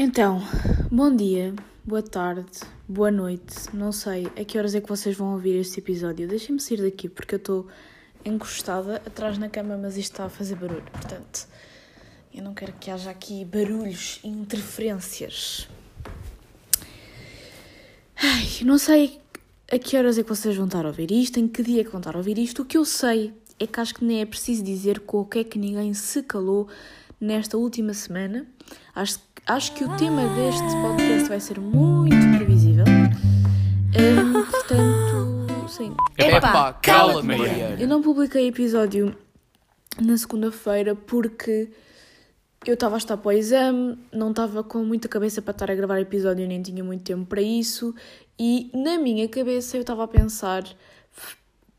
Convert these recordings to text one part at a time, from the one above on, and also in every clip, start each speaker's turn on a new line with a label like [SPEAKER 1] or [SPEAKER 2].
[SPEAKER 1] Então, bom dia, boa tarde, boa noite, não sei a que horas é que vocês vão ouvir este episódio. Deixem-me sair daqui porque eu estou encostada atrás na cama, mas isto está a fazer barulho, portanto, eu não quero que haja aqui barulhos e interferências. Ai, não sei a que horas é que vocês vão estar a ouvir isto, em que dia é que vão estar a ouvir isto. O que eu sei é que acho que nem é preciso dizer com o que é que ninguém se calou nesta última semana. Acho, acho que o tema deste podcast vai ser muito previsível. Um, portanto, sim.
[SPEAKER 2] Epá, cala-te, Mariana.
[SPEAKER 1] Eu não publiquei episódio na segunda-feira porque eu estava a estar para o exame, não estava com muita cabeça para estar a gravar episódio, nem tinha muito tempo para isso. E na minha cabeça eu estava a pensar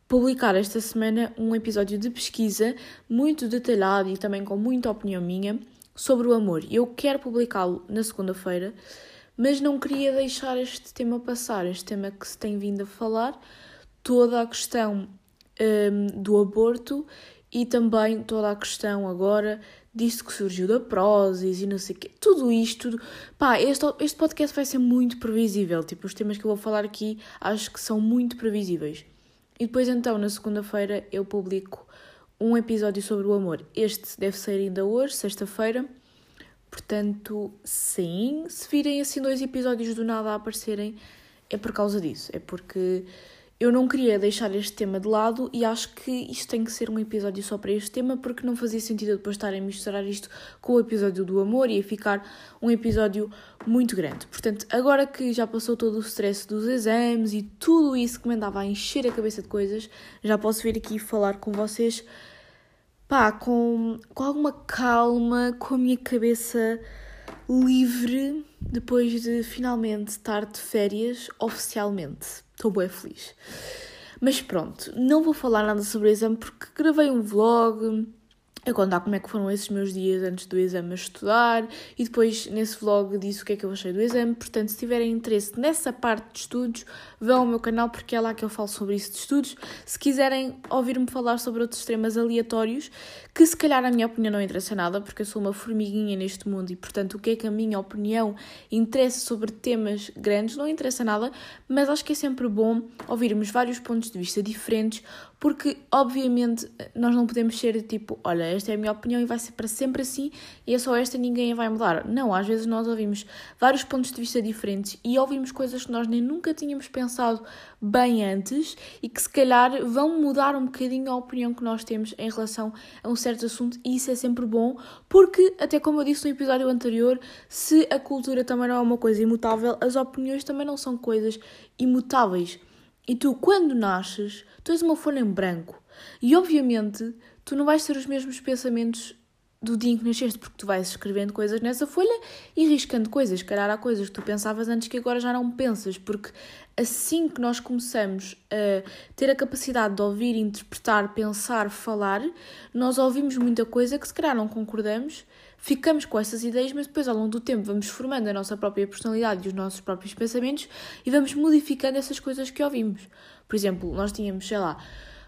[SPEAKER 1] publicar esta semana um episódio de pesquisa muito detalhado e também com muita opinião minha sobre o amor. Eu quero publicá-lo na segunda-feira, mas não queria deixar este tema passar, este tema que se tem vindo a falar, toda a questão um, do aborto e também toda a questão agora disto que surgiu da Prozis e não sei o quê. Tudo isto, tudo... pá, este, este podcast vai ser muito previsível. Tipo, os temas que eu vou falar aqui acho que são muito previsíveis. E depois, então, na segunda-feira, eu publico um episódio sobre o amor. Este deve sair ainda hoje, sexta-feira. Portanto, sim, se virem assim dois episódios do nada a aparecerem, é por causa disso. É porque eu não queria deixar este tema de lado e acho que isto tem que ser um episódio só para este tema, porque não fazia sentido depois estar a misturar isto com o episódio do amor e a ficar um episódio muito grande. Portanto, agora que já passou todo o stress dos exames e tudo isso que me andava a encher a cabeça de coisas, já posso vir aqui falar com vocês, pá, com, com alguma calma, com a minha cabeça livre, depois de finalmente estar de férias oficialmente. Estou bem feliz. Mas pronto, não vou falar nada sobre o exame porque gravei um vlog a contar como é que foram esses meus dias antes do exame a estudar e depois nesse vlog disse o que é que eu achei do exame. Portanto, se tiverem interesse nessa parte de estudos, vão ao meu canal porque é lá que eu falo sobre isso de estudos. Se quiserem ouvir-me falar sobre outros temas aleatórios, que se calhar a minha opinião não interessa nada porque eu sou uma formiguinha neste mundo e portanto o que é que a minha opinião interessa sobre temas grandes não interessa nada, mas acho que é sempre bom ouvirmos vários pontos de vista diferentes porque obviamente nós não podemos ser tipo, olha, esta é a minha opinião e vai ser para sempre assim e é só esta ninguém a vai mudar. Não, às vezes nós ouvimos vários pontos de vista diferentes e ouvimos coisas que nós nem nunca tínhamos pensado bem antes e que se calhar vão mudar um bocadinho a opinião que nós temos em relação a um certo assunto e isso é sempre bom porque, até como eu disse no episódio anterior, se a cultura também não é uma coisa imutável, as opiniões também não são coisas imutáveis. E tu, quando nasces, tu és uma folha em branco. E obviamente, tu não vais ter os mesmos pensamentos do dia em que nasceste, porque tu vais escrevendo coisas nessa folha e riscando coisas. Calhar há coisas que tu pensavas antes que agora já não pensas, porque assim que nós começamos a ter a capacidade de ouvir, interpretar, pensar, falar, nós ouvimos muita coisa que se calhar não concordamos, ficamos com essas ideias, mas depois ao longo do tempo vamos formando a nossa própria personalidade e os nossos próprios pensamentos e vamos modificando essas coisas que ouvimos. Por exemplo, nós tínhamos, sei lá,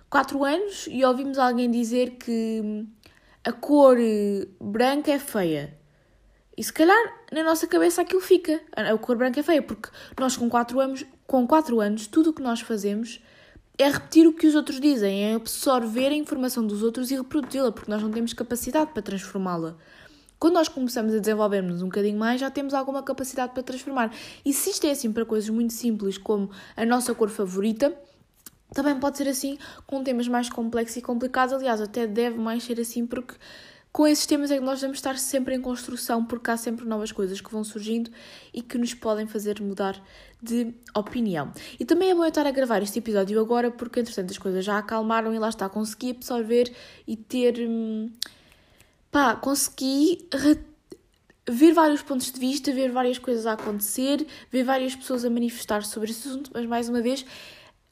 [SPEAKER 1] 4 anos e ouvimos alguém dizer que a cor branca é feia. E se calhar na nossa cabeça aquilo fica. A cor branca é feia, porque nós com 4 anos, com 4 anos, tudo o que nós fazemos é repetir o que os outros dizem, é absorver a informação dos outros e reproduzi-la, porque nós não temos capacidade para transformá-la. Quando nós começamos a desenvolvermos um bocadinho mais, já temos alguma capacidade para transformar. E se isto é assim para coisas muito simples como a nossa cor favorita, também pode ser assim com temas mais complexos e complicados. Aliás, até deve mais ser assim porque com esses temas é que nós vamos estar sempre em construção, porque há sempre novas coisas que vão surgindo e que nos podem fazer mudar de opinião. E também é bom eu estar a gravar este episódio agora, porque entretanto as coisas já acalmaram e lá está, consegui absorver e ter. Hum, pá, consegui ver vários pontos de vista, ver várias coisas a acontecer, ver várias pessoas a manifestar sobre esse assunto, mas mais uma vez,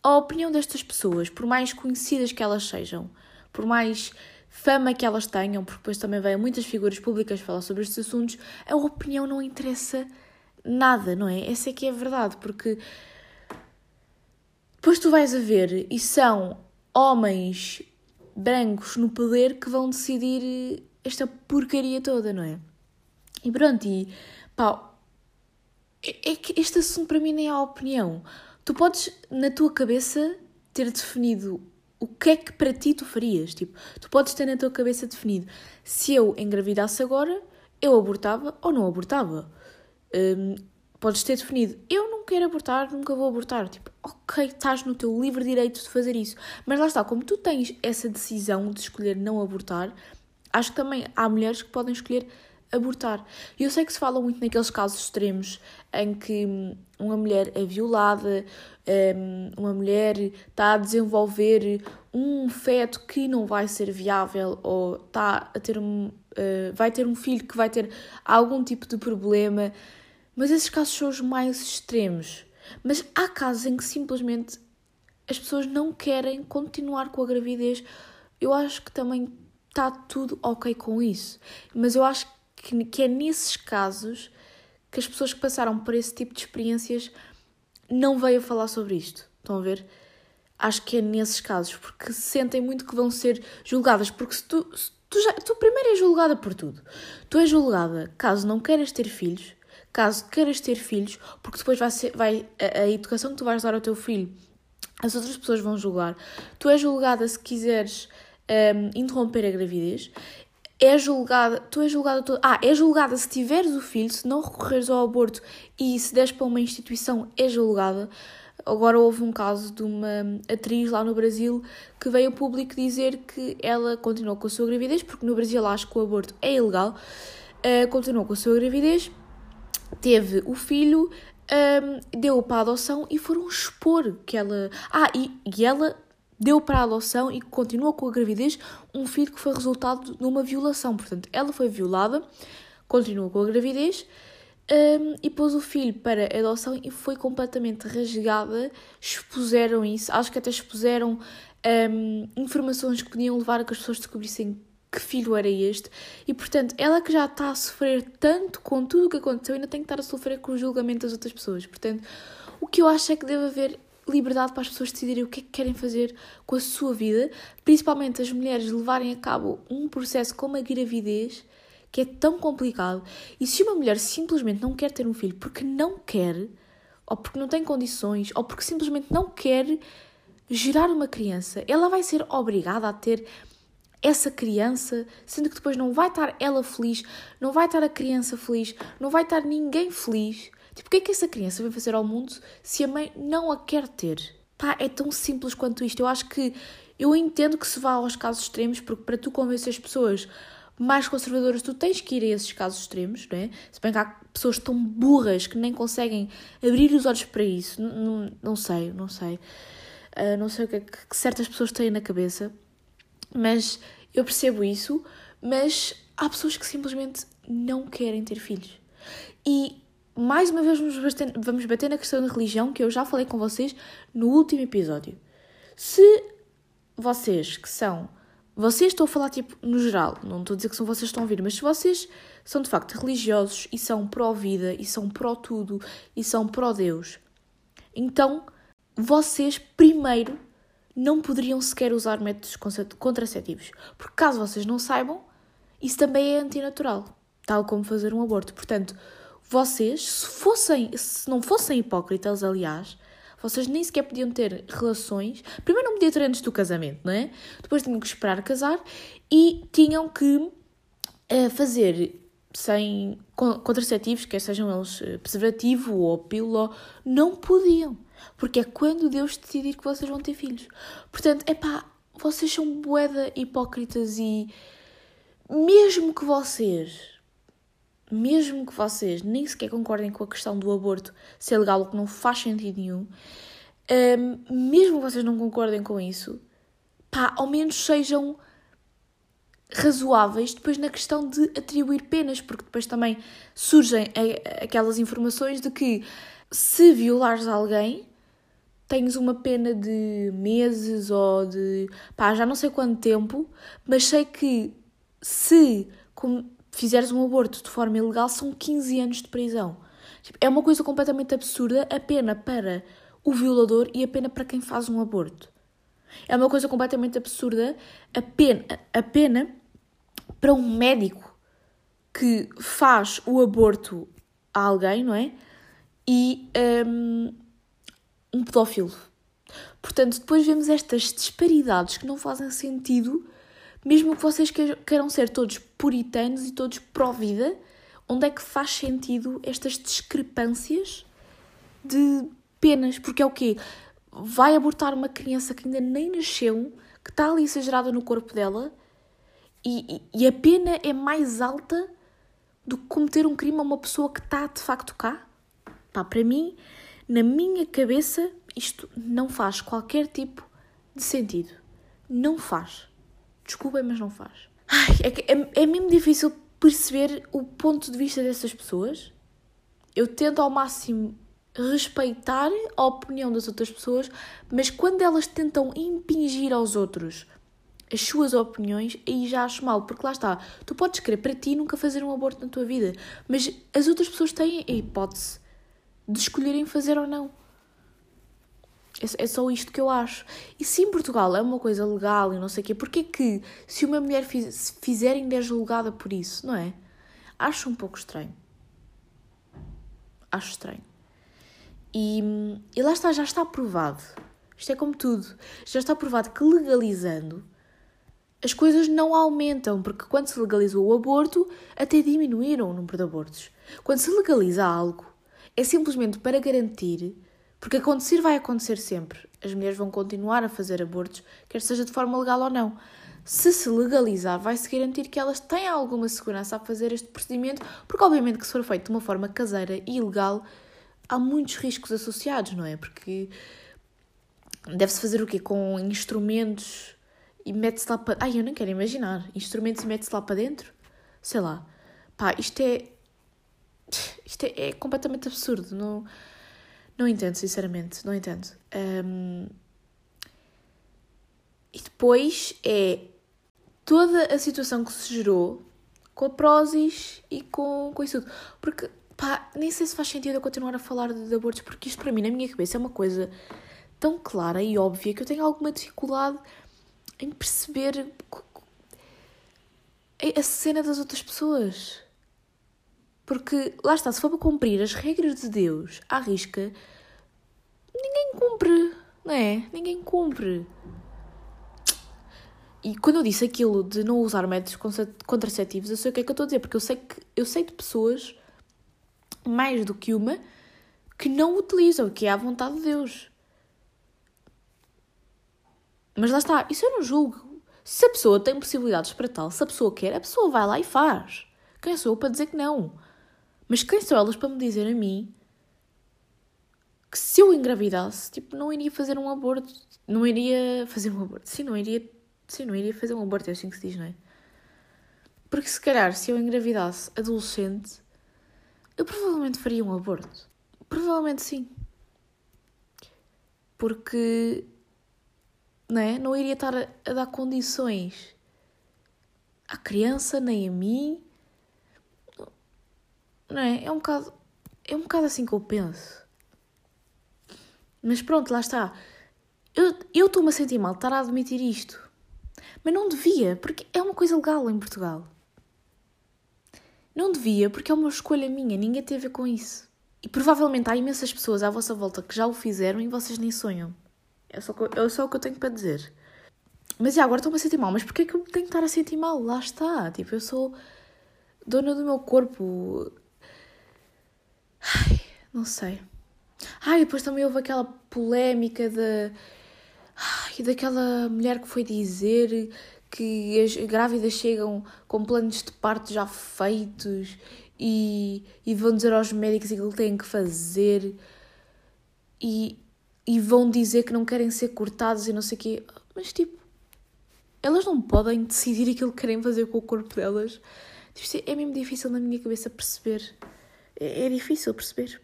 [SPEAKER 1] a opinião destas pessoas, por mais conhecidas que elas sejam, por mais fama que elas tenham, porque depois também vêm muitas figuras públicas falar sobre estes assuntos, a opinião não interessa nada, não é? Essa é que é a verdade, porque depois tu vais a ver e são homens brancos no poder que vão decidir esta porcaria toda, não é? E pronto, e pá, é, é que este assunto para mim nem é a opinião. Tu podes, na tua cabeça, ter definido o que é que para ti tu farias. Tipo, tu podes ter na tua cabeça definido se eu engravidasse agora, eu abortava ou não abortava. Um, podes ter definido eu não quero abortar, nunca vou abortar. Tipo, ok, estás no teu livre direito de fazer isso. Mas lá está, como tu tens essa decisão de escolher não abortar, acho que também há mulheres que podem escolher abortar. E eu sei que se fala muito naqueles casos extremos em que hum, uma mulher é violada, hum, uma mulher está a desenvolver um feto que não vai ser viável ou está a ter um, uh, vai ter um filho que vai ter algum tipo de problema. Mas esses casos são os mais extremos. Mas há casos em que simplesmente as pessoas não querem continuar com a gravidez. Eu acho que também está tudo ok com isso. Mas eu acho que, que é nesses casos que as pessoas que passaram por esse tipo de experiências não veio falar sobre isto. Estão a ver? Acho que é nesses casos, porque sentem muito que vão ser julgadas. Porque se tu, se tu, já, tu primeiro és julgada por tudo. Tu és julgada caso não queiras ter filhos, caso queiras ter filhos, porque depois vai ser, vai, a, a educação que tu vais dar ao teu filho, as outras pessoas vão julgar. Tu és julgada se quiseres um, interromper a gravidez é julgada, tu és julgada, tu, ah, é julgada se tiveres o filho, se não recorreres ao aborto e se des para uma instituição, é julgada. Agora houve um caso de uma atriz lá no Brasil que veio ao público dizer que ela continuou com a sua gravidez, porque no Brasil acho que o aborto é ilegal, uh, continuou com a sua gravidez, teve o filho, um, deu-o para a adoção e foram expor que ela. Ah, e, e ela deu para a adoção e continua com a gravidez um filho que foi resultado de uma violação. Portanto, ela foi violada, continua com a gravidez um, e pôs o filho para adoção e foi completamente rasgada. Expuseram isso, acho que até expuseram um, informações que podiam levar a que as pessoas descobrissem que filho era este. E portanto, ela que já está a sofrer tanto com tudo o que aconteceu, ainda tem que estar a sofrer com o julgamento das outras pessoas. Portanto, o que eu acho é que deve haver liberdade para as pessoas decidirem o que é que querem fazer com a sua vida, principalmente as mulheres levarem a cabo um processo como a gravidez, que é tão complicado. E se uma mulher simplesmente não quer ter um filho porque não quer, ou porque não tem condições, ou porque simplesmente não quer gerar uma criança, ela vai ser obrigada a ter essa criança, sendo que depois não vai estar ela feliz, não vai estar a criança feliz, não vai estar ninguém feliz. Tipo, o que é que essa criança vem fazer ao mundo se a mãe não a quer ter? Pá, é tão simples quanto isto. Eu acho que eu entendo que se vá aos casos extremos, porque para tu convencer as pessoas mais conservadoras, tu tens que ir a esses casos extremos, não é? Se bem que há pessoas tão burras que nem conseguem abrir os olhos para isso. Não, sei, não sei. Uh, não sei o que é que certas pessoas têm na cabeça, mas eu percebo isso. Mas há pessoas que simplesmente não querem ter filhos. E mais uma vez vamos bater, vamos bater na questão da religião que eu já falei com vocês no último episódio. Se vocês que são. Vocês estou a falar tipo no geral, não estou a dizer que são vocês que estão a ouvir, mas se vocês são de facto religiosos e são pró-vida e são pró-tudo e são pró-Deus, então vocês primeiro não poderiam sequer usar métodos contraceptivos. Porque caso vocês não saibam, isso também é antinatural, tal como fazer um aborto. Portanto, vocês, se fossem, se não fossem hipócritas, aliás, vocês nem sequer podiam ter relações. Primeiro não podiam ter antes do casamento, não é? Depois tinham que esperar casar e tinham que uh, fazer sem contraceptivos, quer sejam eles uh, preservativo ou pílula, não podiam. Porque é quando Deus decidir que vocês vão ter filhos. Portanto, é pá, vocês são boeda hipócritas e mesmo que vocês mesmo que vocês nem sequer concordem com a questão do aborto ser legal, o que não faz sentido nenhum, um, mesmo que vocês não concordem com isso, pá, ao menos sejam razoáveis depois na questão de atribuir penas, porque depois também surgem aquelas informações de que se violares alguém, tens uma pena de meses ou de pá, já não sei quanto tempo, mas sei que se fizeres um aborto de forma ilegal, são 15 anos de prisão. Tipo, é uma coisa completamente absurda a pena para o violador e a pena para quem faz um aborto. É uma coisa completamente absurda a pena, a pena para um médico que faz o aborto a alguém, não é? e um, um pedófilo. Portanto, depois vemos estas disparidades que não fazem sentido, mesmo que vocês queiram ser todos puritanos e todos pró-vida, onde é que faz sentido estas discrepâncias de penas? Porque é o quê? Vai abortar uma criança que ainda nem nasceu, que está ali exagerada no corpo dela, e, e, a pena é mais alta do que cometer um crime a uma pessoa que está de facto cá? Pá, para mim, na minha cabeça, isto não faz qualquer tipo de sentido. Não faz. Desculpem, mas não faz. Ai, é, é, é mesmo difícil perceber o ponto de vista dessas pessoas. Eu tento ao máximo respeitar a opinião das outras pessoas, mas quando elas tentam impingir aos outros as suas opiniões, aí já acho mal, porque lá está, tu podes querer para ti nunca fazer um aborto na tua vida, mas as outras pessoas têm a hipótese de escolherem fazer ou não. É, é só isto que eu acho. E se em Portugal é uma coisa legal e não sei o quê, porquê que se uma mulher fiz, fizer ainda é julgada por isso, não é? Acho um pouco estranho. Acho estranho. E, e lá está, já está provado. Isto é como tudo. Já está provado que legalizando as coisas não aumentam, porque quando se legalizou o aborto, até diminuíram o número de abortos. Quando se legaliza algo, é simplesmente para garantir, porque acontecer vai acontecer sempre. As mulheres vão continuar a fazer abortos, quer seja de forma legal ou não. Se se legalizar, vai-se garantir que elas têm alguma segurança a fazer este procedimento, porque obviamente que se for feito de uma forma caseira e ilegal, há muitos riscos associados, não é? Porque deve-se fazer o quê? Com instrumentos e mete-se lá para. Ai, eu nem quero imaginar. Instrumentos e mete-se lá para dentro? Sei lá. Pá, isto é. Isto é, é completamente absurdo. Não, não entendo, sinceramente. Não entendo. Um... E depois é toda a situação que se gerou com a Prozis e com, com isso tudo. Porque, pá, nem sei se faz sentido eu continuar a falar de, de abortos, porque isto para mim, na minha cabeça, é uma coisa tão clara e óbvia que eu tenho alguma dificuldade em perceber a cena das outras pessoas. Porque, lá está, se for para cumprir as regras de Deus à risca, ninguém cumpre, não é? Ninguém cumpre. E quando eu disse aquilo de não usar métodos contraceptivos, eu sei o que é que eu estou a dizer, porque eu sei que eu sei de pessoas, mais do que uma, que não utilizam, que é à vontade de Deus. Mas lá está, isso eu não julgo. Se a pessoa tem possibilidades para tal, se a pessoa quer, a pessoa vai lá e faz. Quem sou eu para dizer que não? Mas quem são elas para me dizer a mim que se eu engravidasse, tipo, não iria fazer um aborto, não iria fazer um aborto, sim, não iria, sim, não iria fazer um aborto, é assim que se diz, não é? Porque se calhar, se eu engravidasse adolescente, eu provavelmente faria um aborto. Provavelmente sim. Porque não, é? não iria estar a, a dar condições à criança nem a mim. Não é? É um bocado, é um bocado assim que eu penso. Mas pronto, lá está. Eu estou-me a sentir mal de estar a admitir isto. Mas não devia, porque é uma coisa legal em Portugal. Não devia, porque é uma escolha minha, ninguém tem a ver com isso. E provavelmente há imensas pessoas à vossa volta que já o fizeram e vocês nem sonham. É só, é só o que eu tenho para dizer. Mas já, agora estou-me a sentir mal. Mas porquê é que eu tenho que estar a sentir mal? Lá está. Tipo, eu sou dona do meu corpo. Ai, não sei. Ai, depois também houve aquela polémica da. Ai, daquela mulher que foi dizer que as grávidas chegam com planos de parto já feitos e, e vão dizer aos médicos aquilo que têm que fazer. E e vão dizer que não querem ser cortados e não sei o quê. Mas tipo, elas não podem decidir aquilo que querem fazer com o corpo delas. Tipo, é mesmo difícil na minha cabeça perceber. É, é difícil perceber.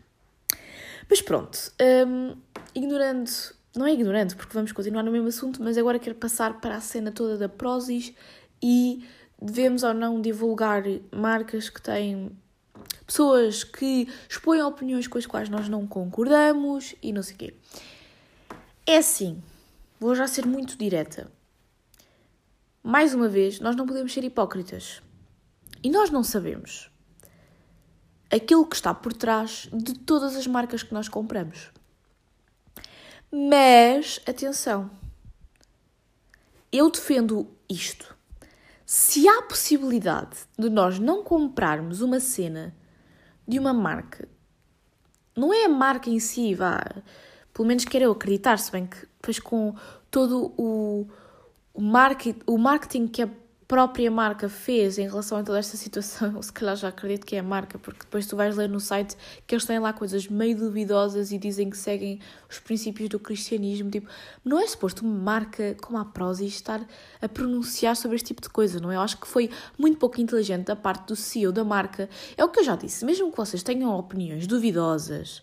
[SPEAKER 1] Mas pronto, um, ignorando, não é ignorando, porque vamos continuar no mesmo assunto, mas agora quero passar para a cena toda da Prozis e devemos ou não divulgar marcas que têm pessoas que expõem opiniões com as quais nós não concordamos e não sei o quê. É assim, vou já ser muito direta. Mais uma vez, nós não podemos ser hipócritas. E nós não sabemos aquilo que está por trás de todas as marcas que nós compramos. Mas, atenção, eu defendo isto. Se há possibilidade de nós não comprarmos uma cena de uma marca, não é a marca em si, vá, pelo menos quero eu acreditar, se bem que depois com todo o, o, market, o marketing que a própria marca fez em relação a toda esta situação, se calhar já acredito que é a marca, porque depois tu vais ler no site que eles têm lá coisas meio duvidosas e dizem que seguem os princípios do cristianismo. Tipo, não é suposto uma marca como a Prozis estar a pronunciar sobre este tipo de coisa, não é? Eu acho que foi muito pouco inteligente da parte do CEO da marca. É o que eu já disse, mesmo que vocês tenham opiniões duvidosas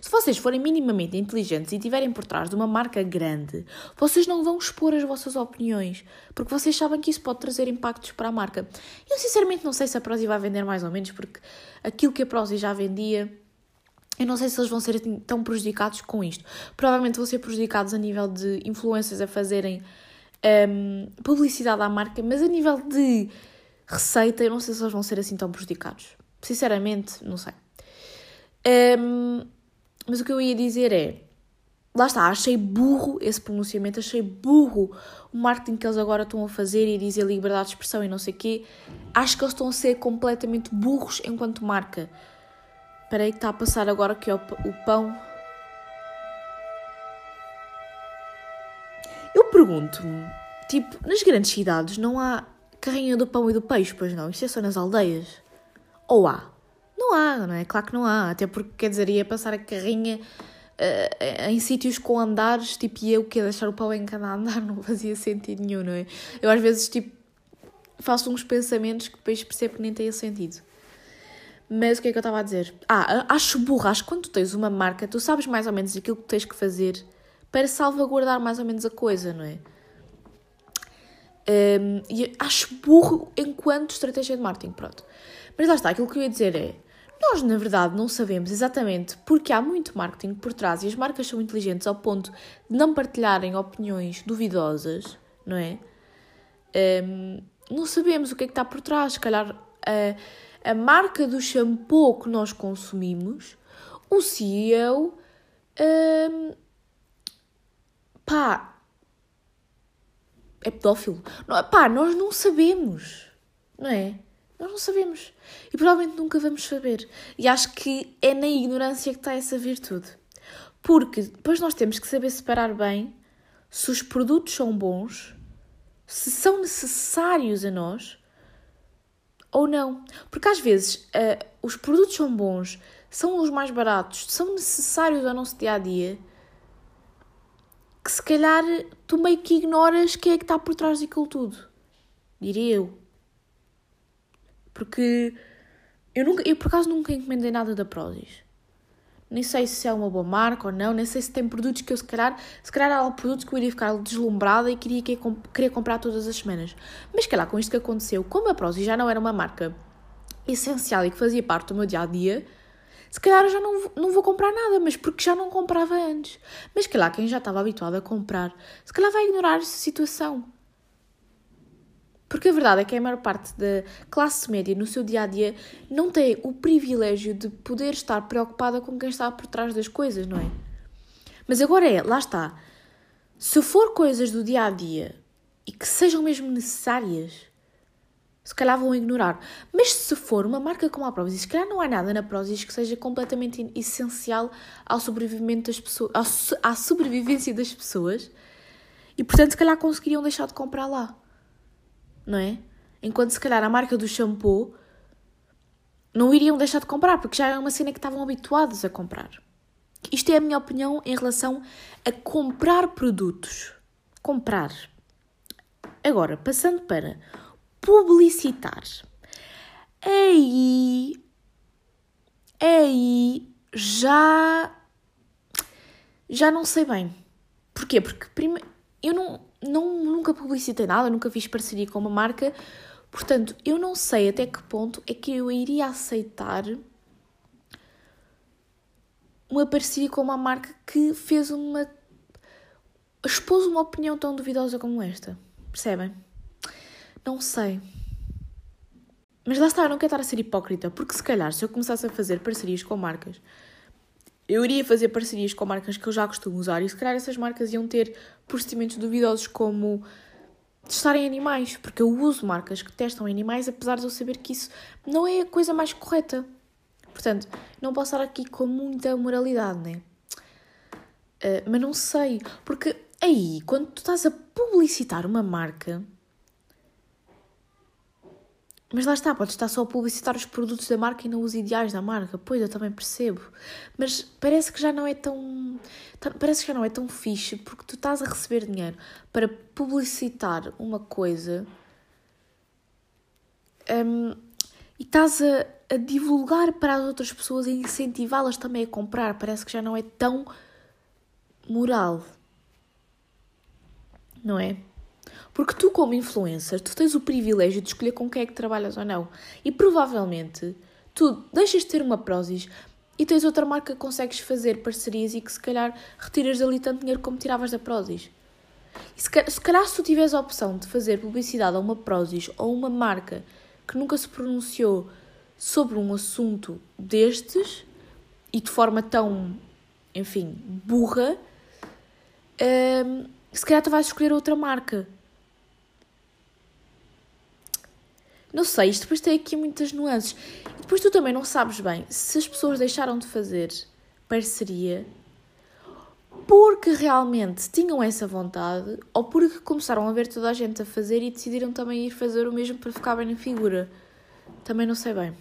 [SPEAKER 1] se vocês forem minimamente inteligentes e estiverem por trás de uma marca grande, vocês não vão expor as vossas opiniões, porque vocês sabem que isso pode trazer impactos para a marca. Eu sinceramente não sei se a Prozis vai vender mais ou menos, porque aquilo que a Prozis já vendia, eu não sei se eles vão ser tão prejudicados com isto. Provavelmente vão ser prejudicados a nível de influências a fazerem um, publicidade à marca, mas a nível de receita, eu não sei se eles vão ser assim tão prejudicados. Sinceramente, não sei. Um, mas o que eu ia dizer é. Lá está, achei burro esse pronunciamento, achei burro o marketing que eles agora estão a fazer e dizer liberdade de expressão e não sei o quê. Acho que eles estão a ser completamente burros enquanto marca. Espera aí que está a passar agora que é o, pão. Eu pergunto-me, tipo, nas grandes cidades não há carrinha do pão e do peixe, pois não? Isto é só nas aldeias. Ou há? Não há, não é? Claro que não há. Até porque, quer dizer, ia passar a carrinha uh, em sítios com andares, tipo, eu que ia deixar o pau em cada andar, não fazia sentido nenhum, não é? Eu às vezes, tipo, faço uns pensamentos que depois percebo que nem têm sentido. Mas o que é que eu estava a dizer? Ah, acho burra, acho que quando tu tens uma marca, tu sabes mais ou menos aquilo que tens que fazer para salvaguardar mais ou menos a coisa, não é? Um, e acho burro enquanto estratégia de marketing, pronto. Mas lá está, aquilo que eu ia dizer é, nós, na verdade, não sabemos exatamente porque há muito marketing por trás e as marcas são inteligentes ao ponto de não partilharem opiniões duvidosas, não é? Um, não sabemos o que é que está por trás. Se calhar a, a marca do shampoo que nós consumimos, o CEO, um, pá, é pedófilo. Não, pá, nós não sabemos, não é? Nós não sabemos. E provavelmente nunca vamos saber. E acho que é na ignorância que está essa virtude. Porque depois nós temos que saber separar bem se os produtos são bons, se são necessários a nós ou não. Porque às vezes uh, os produtos são bons, são os mais baratos, são necessários ao nosso dia a dia, que se calhar tu meio que ignoras quem é que está por trás daquilo tudo. Diria eu. Porque eu, nunca, eu por acaso nunca encomendei nada da Prozis. Nem sei se é uma boa marca ou não, nem sei se tem produtos que eu se calhar, se calhar há produtos que eu iria ficar deslumbrada e queria, queria comprar todas as semanas. Mas lá com isto que aconteceu, como a Prozis já não era uma marca essencial e que fazia parte do meu dia a dia, se calhar eu já não, não vou comprar nada, mas porque já não comprava antes. Mas lá quem já estava habituado a comprar, se calhar vai ignorar essa situação. Porque a verdade é que a maior parte da classe média no seu dia a dia não tem o privilégio de poder estar preocupada com quem está por trás das coisas, não é? Mas agora é, lá está. Se for coisas do dia a dia e que sejam mesmo necessárias, se calhar vão ignorar. Mas se for uma marca como a Prozis, se calhar não há nada na Prozis que seja completamente essencial ao sobrevivimento das pessoas, à sobrevivência das pessoas, e portanto se calhar conseguiriam deixar de comprar lá não é? Enquanto se calhar a marca do shampoo não iriam deixar de comprar, porque já é uma cena que estavam habituados a comprar. Isto é a minha opinião em relação a comprar produtos. Comprar. Agora, passando para publicitar. Aí. Aí já. Já não sei bem. Porquê? Porque primeiro. Eu não não, nunca publicitei nada, nunca fiz parceria com uma marca, portanto, eu não sei até que ponto é que eu iria aceitar uma parceria com uma marca que fez uma. expôs uma opinião tão duvidosa como esta. Percebem? Não sei. Mas lá está, eu não quero estar a ser hipócrita, porque se calhar se eu começasse a fazer parcerias com marcas, eu iria fazer parcerias com marcas que eu já costumo usar e se calhar essas marcas iam ter procedimentos duvidosos como testarem animais, porque eu uso marcas que testam animais apesar de eu saber que isso não é a coisa mais correta. Portanto, não posso estar aqui com muita moralidade, né? Uh, mas não sei, porque aí, quando tu estás a publicitar uma marca, mas lá está, podes estar só a publicitar os produtos da marca e não os ideais da marca. Pois, eu também percebo. Mas parece que já não é tão. Parece que já não é tão fixe porque tu estás a receber dinheiro para publicitar uma coisa um, e estás a, a divulgar para as outras pessoas e incentivá-las também a comprar. Parece que já não é tão moral. Não é? Porque tu, como influencer, tu tens o privilégio de escolher com quem é que trabalhas ou não. E provavelmente tu deixas de ter uma Prozis e tens outra marca que consegues fazer parcerias e que se calhar retiras dali tanto dinheiro como tiravas da Prozis. E se se calhar se tu tiveres a opção de fazer publicidade a uma Prozis ou uma marca que nunca se pronunciou sobre um assunto destes e de forma tão, enfim, burra, hum, se calhar tu vais escolher outra marca. Não sei, isto depois tem aqui muitas nuances. E depois tu também não sabes bem se as pessoas deixaram de fazer parceria porque realmente tinham essa vontade ou porque começaram a ver toda a gente a fazer e decidiram também ir fazer o mesmo para ficar bem na figura. Também não sei bem.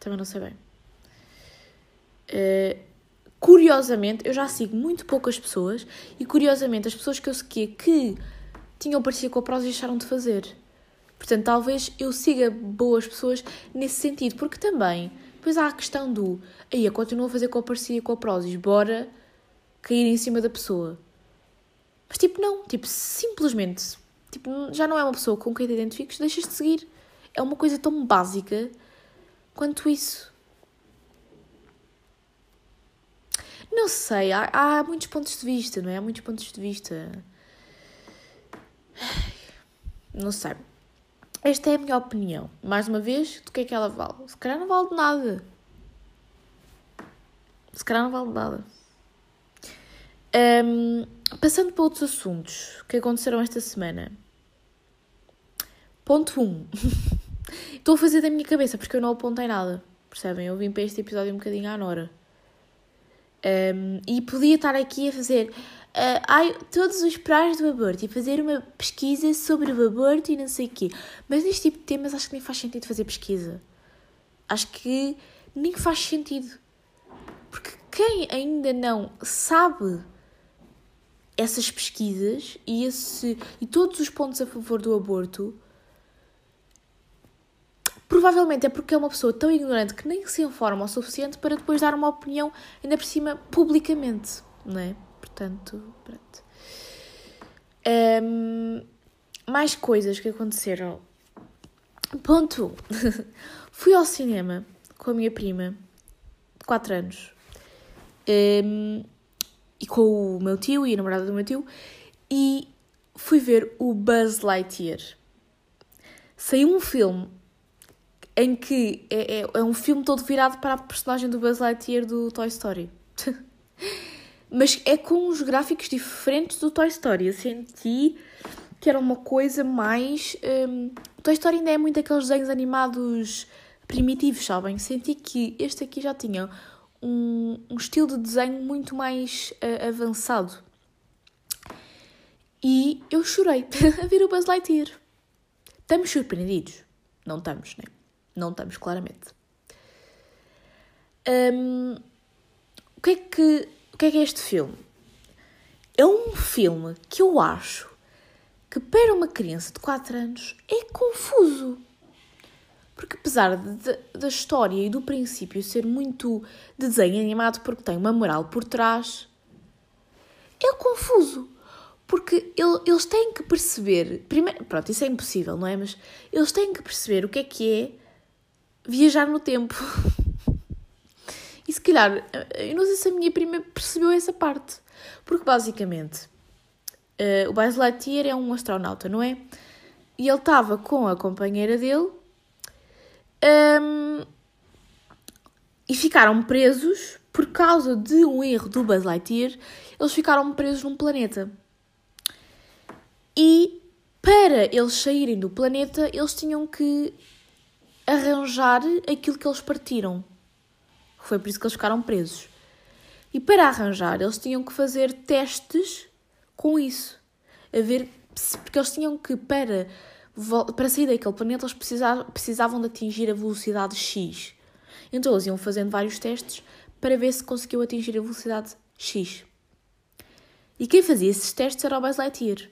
[SPEAKER 1] Também não sei bem. Uh, curiosamente, eu já sigo muito poucas pessoas e curiosamente as pessoas que eu seguia que tinham parecido com a prosa deixaram de fazer. Portanto, talvez eu siga boas pessoas nesse sentido, porque também depois há a questão do aí eu continuo a fazer com a parceria com a Prozis, bora cair em cima da pessoa. Mas tipo, não, tipo, simplesmente, tipo, já não é uma pessoa com quem te identifiques, deixas de seguir. É uma coisa tão básica quanto isso. Não sei, há, há muitos pontos de vista, não é? Há muitos pontos de vista. Não sei. Esta é a minha opinião. Mais uma vez, do que é que ela vale? Se calhar não vale de nada. Se calhar não vale de nada. Um, passando para outros assuntos que aconteceram esta semana. Ponto 1. Um. Estou a fazer da minha cabeça porque eu não apontei nada. Percebem? Eu vim para este episódio um bocadinho à Nora. Um, e podia estar aqui a fazer uh, todos os prós do aborto e fazer uma pesquisa sobre o aborto e não sei o quê. Mas neste tipo de temas acho que nem faz sentido fazer pesquisa. Acho que nem faz sentido. Porque quem ainda não sabe essas pesquisas e, esse, e todos os pontos a favor do aborto, provavelmente é porque é uma pessoa tão ignorante que nem se informa o suficiente para depois dar uma opinião, ainda por cima, publicamente, não é? Portanto, pronto. Um, mais coisas que aconteceram. Ponto 1. Fui ao cinema com a minha prima, de 4 anos, um, e com o meu tio e a namorada do meu tio, e fui ver o Buzz Lightyear. Saiu um filme em que é, é, é um filme todo virado para a personagem do Buzz Lightyear do Toy Story. mas é com os gráficos diferentes do Toy Story. Eu senti que era uma coisa mais. Um, o Toy Story ainda é muito aqueles desenhos animados primitivos, sabem? Senti que este aqui já tinha um, um estilo de desenho muito mais uh, avançado. E eu chorei a ver o Buzz Lightyear. Estamos surpreendidos? Não estamos, né? Não estamos, claramente. Um, o que é que o que é que é este filme? É um filme que eu acho que para uma criança de 4 anos é confuso. Porque apesar de, de, da história e do princípio ser muito de desenho animado porque tem uma moral por trás, é confuso. Porque ele, eles têm que perceber. Primeiro, pronto, isso é impossível, não é? Mas eles têm que perceber o que é que é viajar no tempo. E se calhar, eu não sei se a minha prima percebeu essa parte. Porque basicamente, uh, o Buzz Lightyear é um astronauta, não é? E ele estava com a companheira dele Um, e ficaram presos por causa de um erro do Buzz Lightyear. Eles ficaram presos num planeta. E para eles saírem do planeta, eles tinham que arranjar aquilo que eles partiram. Foi por isso que eles ficaram presos. E para arranjar, eles tinham que fazer testes com isso. A ver, porque eles tinham que, para, para sair daquele planeta, eles precisavam, precisavam de atingir a velocidade X. Então eles iam fazendo vários testes para ver se conseguiu atingir a velocidade X. E quem fazia esses testes era o Buzz Lightyear.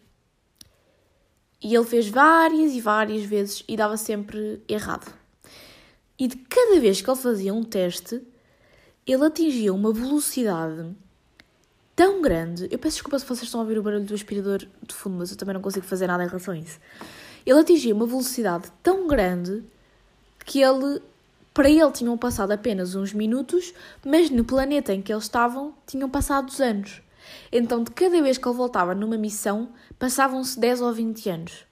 [SPEAKER 1] E ele fez várias e várias vezes e dava sempre errado. E de cada vez que ele fazia um teste, ele atingia uma velocidade tão grande. Eu peço desculpa se vocês estão a ouvir o barulho do aspirador de fundo, mas eu também não consigo fazer nada em relação a isso. Ele atingia uma velocidade tão grande que ele, para ele, tinham passado apenas uns minutos, mas no planeta em que eles estavam, tinham passado os anos. Então, de cada vez que ele voltava numa missão, passavam-se 10 ou 20 anos.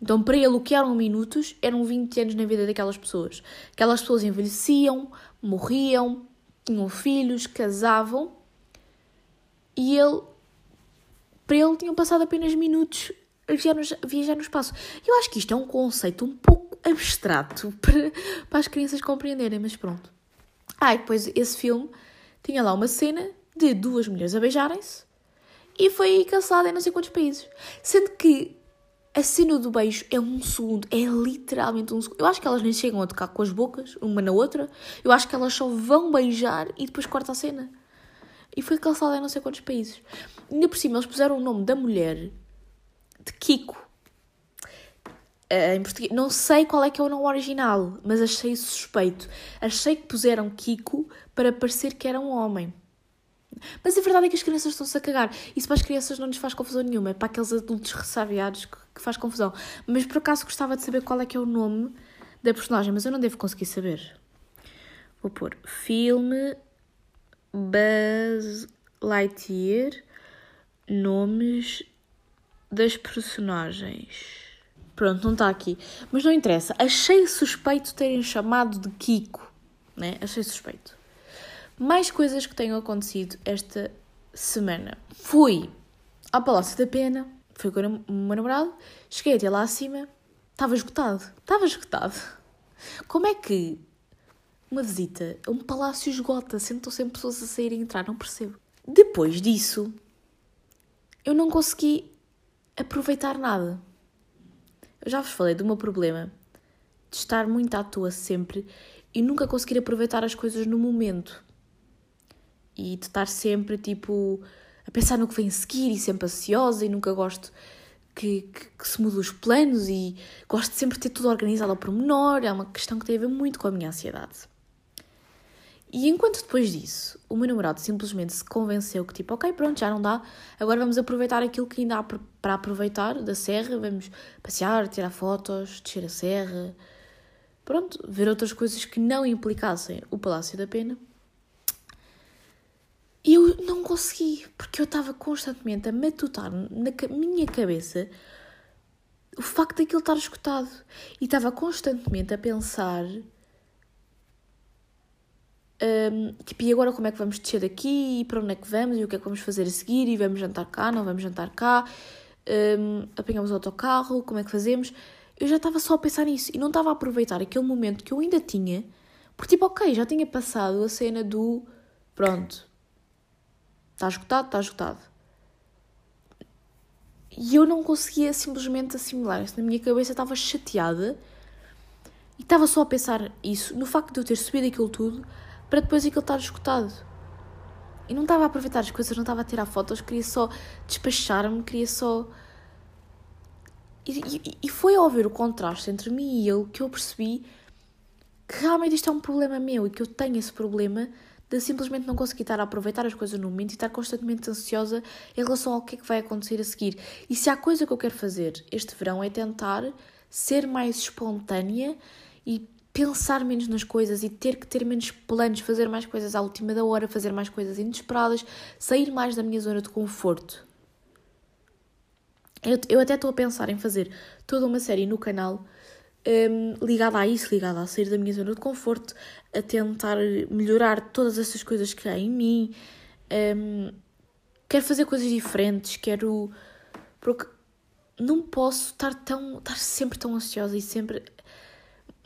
[SPEAKER 1] Então, para ele, o que eram minutos eram 20 anos na vida daquelas pessoas. Aquelas pessoas envelheciam, morriam, tinham filhos, casavam e ele, para ele, tinham passado apenas minutos a viajar no, viajar no espaço. Eu acho que isto é um conceito um pouco abstrato para, para as crianças compreenderem, mas pronto. Ah, e depois esse filme tinha lá uma cena de duas mulheres a beijarem-se e foi cancelada em não sei quantos países. Sendo que a cena do beijo é um segundo, é literalmente um segundo. Eu acho que elas nem chegam a tocar com as bocas, uma na outra. Eu acho que elas só vão beijar e depois corta a cena. E foi calçada em não sei quantos países. Ainda por cima, eles puseram o nome da mulher de Kiko. Uh, em português. Não sei qual é que é o nome original, mas achei suspeito. Achei que puseram Kiko para parecer que era um homem. Mas a verdade é que as crianças estão-se a cagar. Isso para as crianças não lhes faz confusão nenhuma. É para aqueles adultos ressabiados que, que faz confusão. Mas por acaso gostava de saber qual é que é o nome da personagem, mas eu não devo conseguir saber. Vou pôr filme Buzz Lightyear nomes das personagens. Pronto, não está aqui. Mas não interessa. Achei suspeito terem chamado de Kiko. Né? Achei suspeito mais coisas que tenham acontecido esta semana. Fui ao Palácio da Pena, fui com o meu namorado, cheguei até lá acima, estava esgotado. Estava esgotado. Como é que uma visita a um palácio esgota, sentam sempre pessoas a sair e entrar? Não percebo. Depois disso, eu não consegui aproveitar nada. Eu já vos falei do meu problema de estar muito à toa sempre e nunca conseguir aproveitar as coisas no momento e de estar sempre tipo a pensar no que vem seguir e sempre ansiosa e nunca gosto que, que, que se mude os planos e gosto sempre de ter tudo organizado ao pormenor. É uma questão que tem a ver muito com a minha ansiedade. E enquanto depois disso o meu namorado simplesmente se convenceu que, tipo, ok, pronto, já não dá, agora vamos aproveitar aquilo que ainda há para aproveitar da serra, vamos passear, tirar fotos, descer a serra, pronto, ver outras coisas que não implicassem o Palácio da Pena. Eu não consegui, porque eu estava constantemente a matutar na minha cabeça o facto daquilo estar escutado. E estava constantemente a pensar. Um, tipo, e agora como é que vamos descer daqui? E para onde é que vamos? E o que é que vamos fazer a seguir? E vamos jantar cá? Não vamos jantar cá? Um, apanhamos o autocarro? Como é que fazemos? Eu já estava só a pensar nisso e não estava a aproveitar aquele momento que eu ainda tinha, porque, tipo, ok, já tinha passado a cena do pronto, Está esgotado, está esgotado. E eu não conseguia simplesmente assimilar isso. Na minha cabeça estava chateada e estava só a pensar isso, no facto de eu ter subido aquilo tudo para depois aquilo estar esgotado. E não estava a aproveitar as coisas, não estava a tirar fotos, queria só despachar-me, queria só. E, e, e, foi ao ver o contraste entre mim e ele que eu percebi que realmente isto é um problema meu e que eu tenho esse problema de simplesmente não conseguir estar a aproveitar as coisas no momento e estar constantemente ansiosa em relação ao que é que vai acontecer a seguir. E se há coisa que eu quero fazer este verão é tentar ser mais espontânea e pensar menos nas coisas e ter que ter menos planos, fazer mais coisas à última da hora, fazer mais coisas inesperadas, sair mais da minha zona de conforto. Eu, eu até estou a pensar em fazer toda uma série no canal um, ligada a isso, ligada a sair da minha zona de conforto, a tentar melhorar todas essas coisas que há em mim. Um, quero fazer coisas diferentes, quero. Porque não posso estar tão. estar sempre tão ansiosa e sempre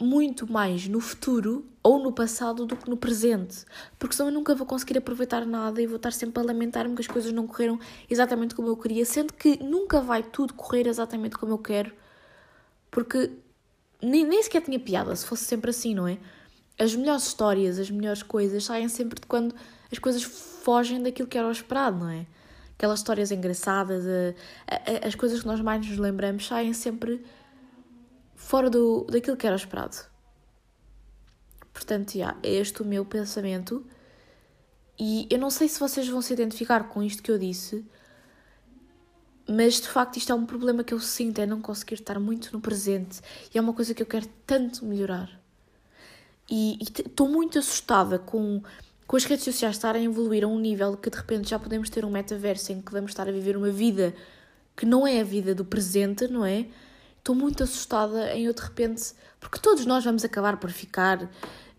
[SPEAKER 1] muito mais no futuro ou no passado do que no presente, porque senão eu nunca vou conseguir aproveitar nada e vou estar sempre a lamentar-me que as coisas não correram exatamente como eu queria, sendo que nunca vai tudo correr exatamente como eu quero, porque nem, nem sequer tinha piada se fosse sempre assim, não é? As melhores histórias, as melhores coisas saem sempre de quando as coisas fogem daquilo que era o esperado, não é? Aquelas histórias engraçadas, a, a, as coisas que nós mais nos lembramos saem sempre fora do, daquilo que era esperado. Portanto, yeah, é este o meu pensamento. E eu não sei se vocês vão se identificar com isto que eu disse, mas de facto isto é um problema que eu sinto, é não conseguir estar muito no presente. E é uma coisa que eu quero tanto melhorar. E estou muito assustada com, com as redes sociais estarem a evoluir a um nível que de repente já podemos ter um metaverso em que vamos estar a viver uma vida que não é a vida do presente, não é? estou muito assustada em eu de repente, porque todos nós vamos acabar por ficar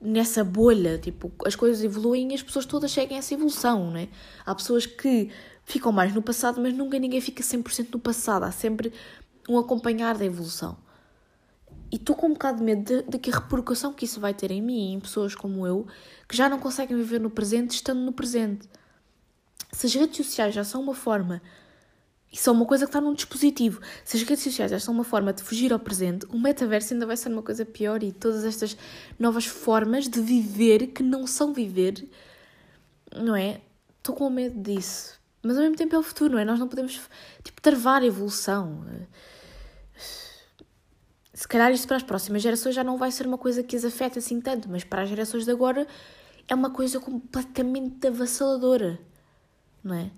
[SPEAKER 1] nessa bolha, tipo, as coisas evoluem e as pessoas todas a essa evolução, né? Há pessoas que ficam mais no passado, mas nunca ninguém fica 100% no passado, há sempre um acompanhar da evolução. E estou com um bocado de medo de, que a repercussão que isso vai ter em mim, em pessoas como eu, que já não conseguem viver no presente estando no presente. Se as redes sociais já são uma forma isso é uma coisa que está num dispositivo. Se as redes sociais já são uma forma de fugir ao presente, o metaverso ainda vai ser uma coisa pior e todas estas novas formas de viver que não são viver, não é? Estou com medo disso. Mas ao mesmo tempo é o futuro, não é? Nós não podemos, tipo, travar a evolução. Se calhar isto para as próximas gerações já não vai ser uma coisa que as afeta assim tanto, mas para as gerações de agora é uma coisa completamente avassaladora, não é?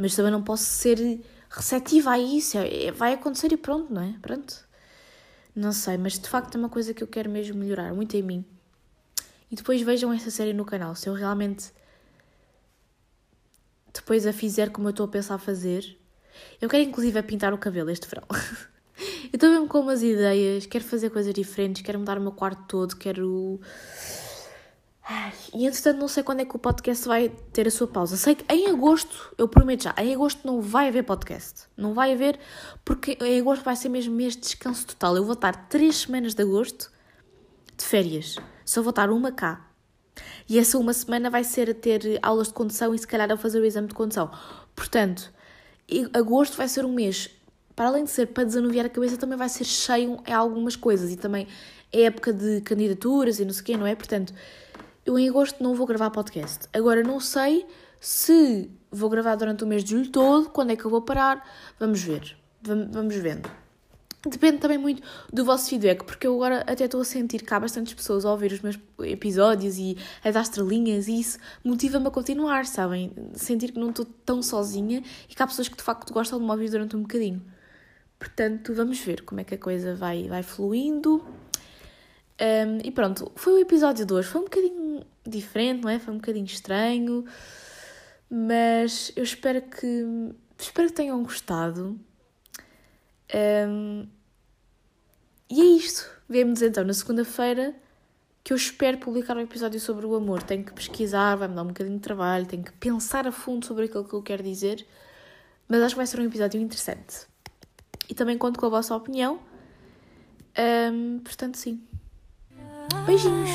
[SPEAKER 1] mas também não posso ser receptiva a isso. É, é, vai acontecer e pronto, não é? Pronto. Não sei, mas de facto é uma coisa que eu quero mesmo melhorar muito em mim. E depois vejam essa série no canal. Se eu realmente depois a fizer como eu estou a pensar fazer. Eu quero inclusive a pintar o cabelo este verão. eu estou mesmo com umas ideias, quero fazer coisas diferentes, quero mudar o meu quarto todo, quero e entretanto não sei quando é que o podcast vai ter a sua pausa. Sei que em agosto, eu prometo já, em agosto não vai haver podcast. Não vai haver, porque em agosto vai ser mesmo mês de descanso total. Eu vou estar três semanas de agosto de férias. Só vou estar uma cá. E essa uma semana vai ser a ter aulas de condução e se calhar a fazer o exame de condução. Portanto, agosto vai ser um mês, para além de ser para desanuviar a cabeça, também vai ser cheio em algumas coisas. E também é época de candidaturas e não sei o quê, não é? Portanto, eu em agosto não vou gravar podcast. Agora não sei se vou gravar durante o mês de julho todo, quando é que eu vou parar, vamos ver. Vamos vendo. Depende também muito do vosso feedback, porque eu agora até estou a sentir que há bastantes pessoas a ouvir os meus episódios e a dar estrelinhas e isso motiva-me a continuar, sabem? Sentir que não estou tão sozinha e que há pessoas que de facto gostam de me ouvir durante um bocadinho. Portanto, vamos ver como é que a coisa vai, vai fluindo. Um, e pronto, foi o episódio de hoje. Foi um bocadinho diferente, não é? Foi um bocadinho estranho. Mas eu espero que. Espero que tenham gostado. Um, e é isto. Vemo-nos então na segunda-feira que eu espero publicar um episódio sobre o amor. Tenho que pesquisar, vai-me dar um bocadinho de trabalho, tenho que pensar a fundo sobre aquilo que eu quero dizer. Mas acho que vai ser um episódio interessante. E também conto com a vossa opinião. Um, portanto, sim. Beijinhos!